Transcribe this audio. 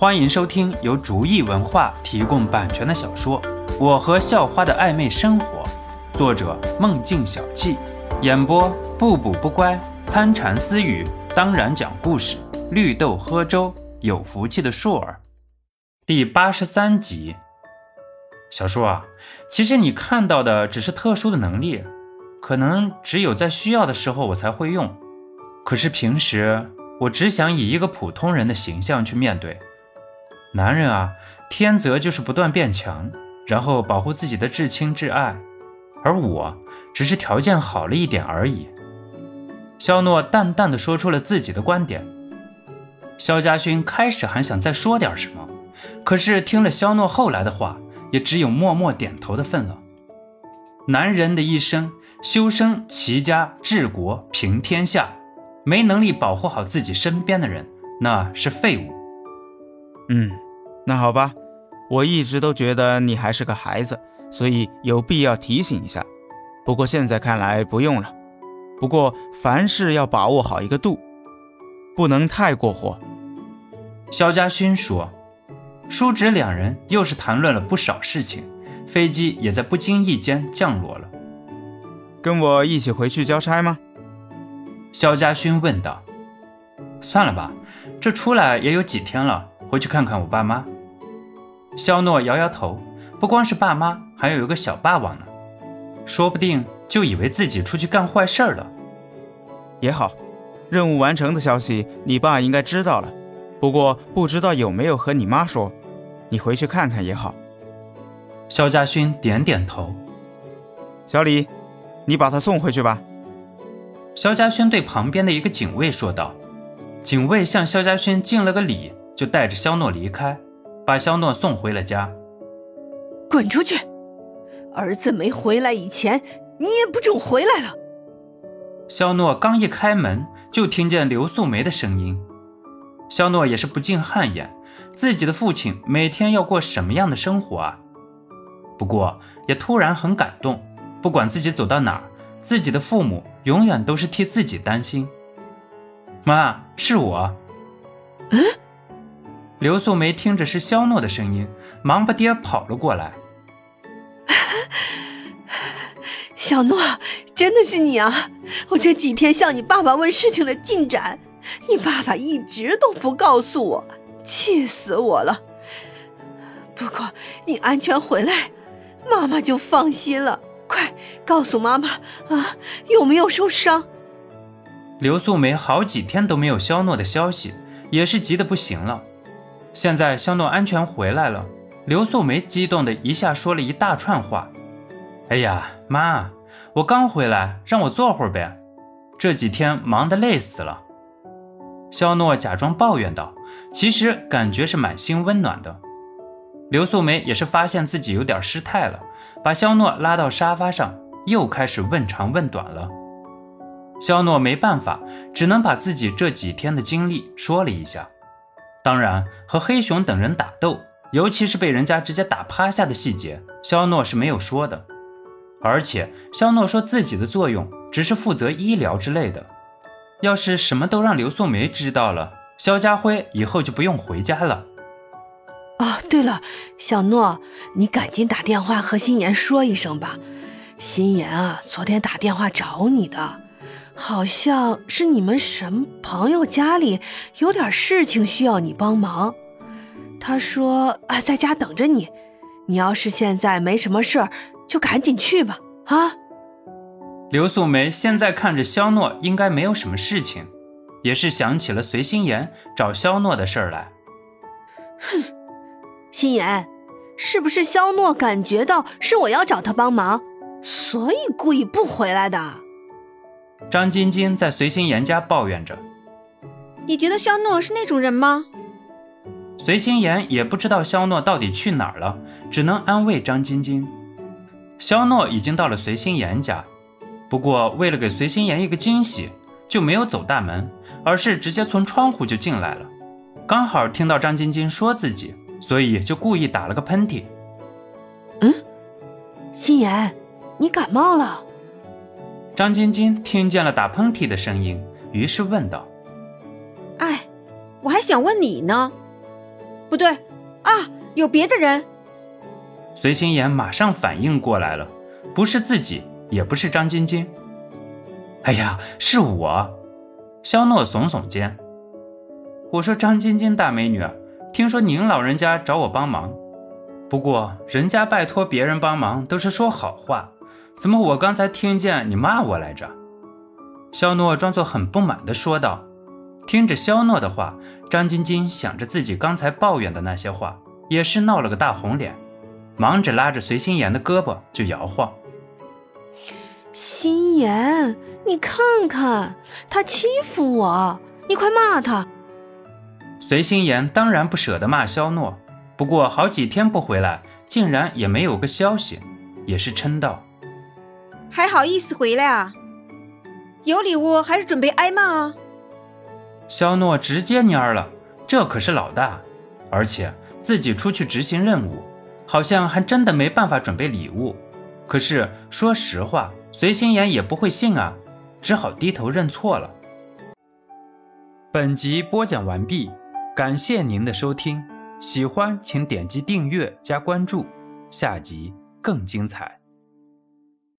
欢迎收听由竹意文化提供版权的小说《我和校花的暧昧生活》，作者梦境小憩，演播不补不乖、参禅私语，当然讲故事，绿豆喝粥，有福气的硕儿，第八十三集。小树啊，其实你看到的只是特殊的能力，可能只有在需要的时候我才会用。可是平时我只想以一个普通人的形象去面对。男人啊，天择就是不断变强，然后保护自己的至亲至爱，而我只是条件好了一点而已。肖诺淡淡的说出了自己的观点。肖家勋开始还想再说点什么，可是听了肖诺后来的话。也只有默默点头的份了。男人的一生，修身齐家治国平天下，没能力保护好自己身边的人，那是废物。嗯，那好吧，我一直都觉得你还是个孩子，所以有必要提醒一下。不过现在看来不用了。不过凡事要把握好一个度，不能太过火。肖家勋说。叔侄两人又是谈论了不少事情，飞机也在不经意间降落了。跟我一起回去交差吗？肖家勋问道。算了吧，这出来也有几天了，回去看看我爸妈。肖诺摇摇头，不光是爸妈，还有一个小霸王呢，说不定就以为自己出去干坏事了。也好，任务完成的消息，你爸应该知道了。不过不知道有没有和你妈说，你回去看看也好。肖家勋点点头。小李，你把他送回去吧。肖家勋对旁边的一个警卫说道。警卫向肖家勋敬了个礼，就带着肖诺离开，把肖诺送回了家。滚出去！儿子没回来以前，你也不准回来了。肖诺刚一开门，就听见刘素梅的声音。肖诺也是不禁汗颜，自己的父亲每天要过什么样的生活啊？不过也突然很感动，不管自己走到哪儿，自己的父母永远都是替自己担心。妈，是我。嗯。刘素梅听着是肖诺的声音，忙不迭跑了过来。小诺，真的是你啊！我这几天向你爸爸问事情的进展。你爸爸一直都不告诉我，气死我了。不过你安全回来，妈妈就放心了。快告诉妈妈啊，有没有受伤？刘素梅好几天都没有肖诺的消息，也是急得不行了。现在肖诺安全回来了，刘素梅激动的一下说了一大串话。哎呀，妈，我刚回来，让我坐会儿呗。这几天忙得累死了。肖诺假装抱怨道：“其实感觉是满心温暖的。”刘素梅也是发现自己有点失态了，把肖诺拉到沙发上，又开始问长问短了。肖诺没办法，只能把自己这几天的经历说了一下。当然，和黑熊等人打斗，尤其是被人家直接打趴下的细节，肖诺是没有说的。而且，肖诺说自己的作用只是负责医疗之类的。要是什么都让刘素梅知道了，肖家辉以后就不用回家了。哦，对了，小诺，你赶紧打电话和心妍说一声吧。心妍啊，昨天打电话找你的，好像是你们什么朋友家里有点事情需要你帮忙。他说啊，在家等着你。你要是现在没什么事儿，就赶紧去吧。啊。刘素梅现在看着肖诺，应该没有什么事情，也是想起了随心妍找肖诺的事儿来。哼，心妍，是不是肖诺感觉到是我要找他帮忙，所以故意不回来的？张晶晶在随心言家抱怨着。你觉得肖诺是那种人吗？随心言也不知道肖诺到底去哪儿了，只能安慰张晶晶。肖诺已经到了随心言家。不过，为了给随心妍一个惊喜，就没有走大门，而是直接从窗户就进来了。刚好听到张晶晶说自己，所以就故意打了个喷嚏。嗯，心妍，你感冒了？张晶晶听见了打喷嚏的声音，于是问道：“哎，我还想问你呢。”不对啊，有别的人。随心妍马上反应过来了，不是自己，也不是张晶晶。哎呀，是我。肖诺耸耸肩，我说张晶晶大美女，听说您老人家找我帮忙，不过人家拜托别人帮忙都是说好话，怎么我刚才听见你骂我来着？肖诺装作很不满地说道。听着肖诺的话，张晶晶想着自己刚才抱怨的那些话，也是闹了个大红脸，忙着拉着随心妍的胳膊就摇晃。心妍，你看看他欺负我，你快骂他。随心妍当然不舍得骂肖诺，不过好几天不回来，竟然也没有个消息，也是嗔道：“还好意思回来啊？有礼物还是准备挨骂啊？”肖诺直接蔫了，这可是老大，而且自己出去执行任务，好像还真的没办法准备礼物。可是说实话，随心妍也不会信啊，只好低头认错了。本集播讲完毕，感谢您的收听，喜欢请点击订阅加关注，下集更精彩。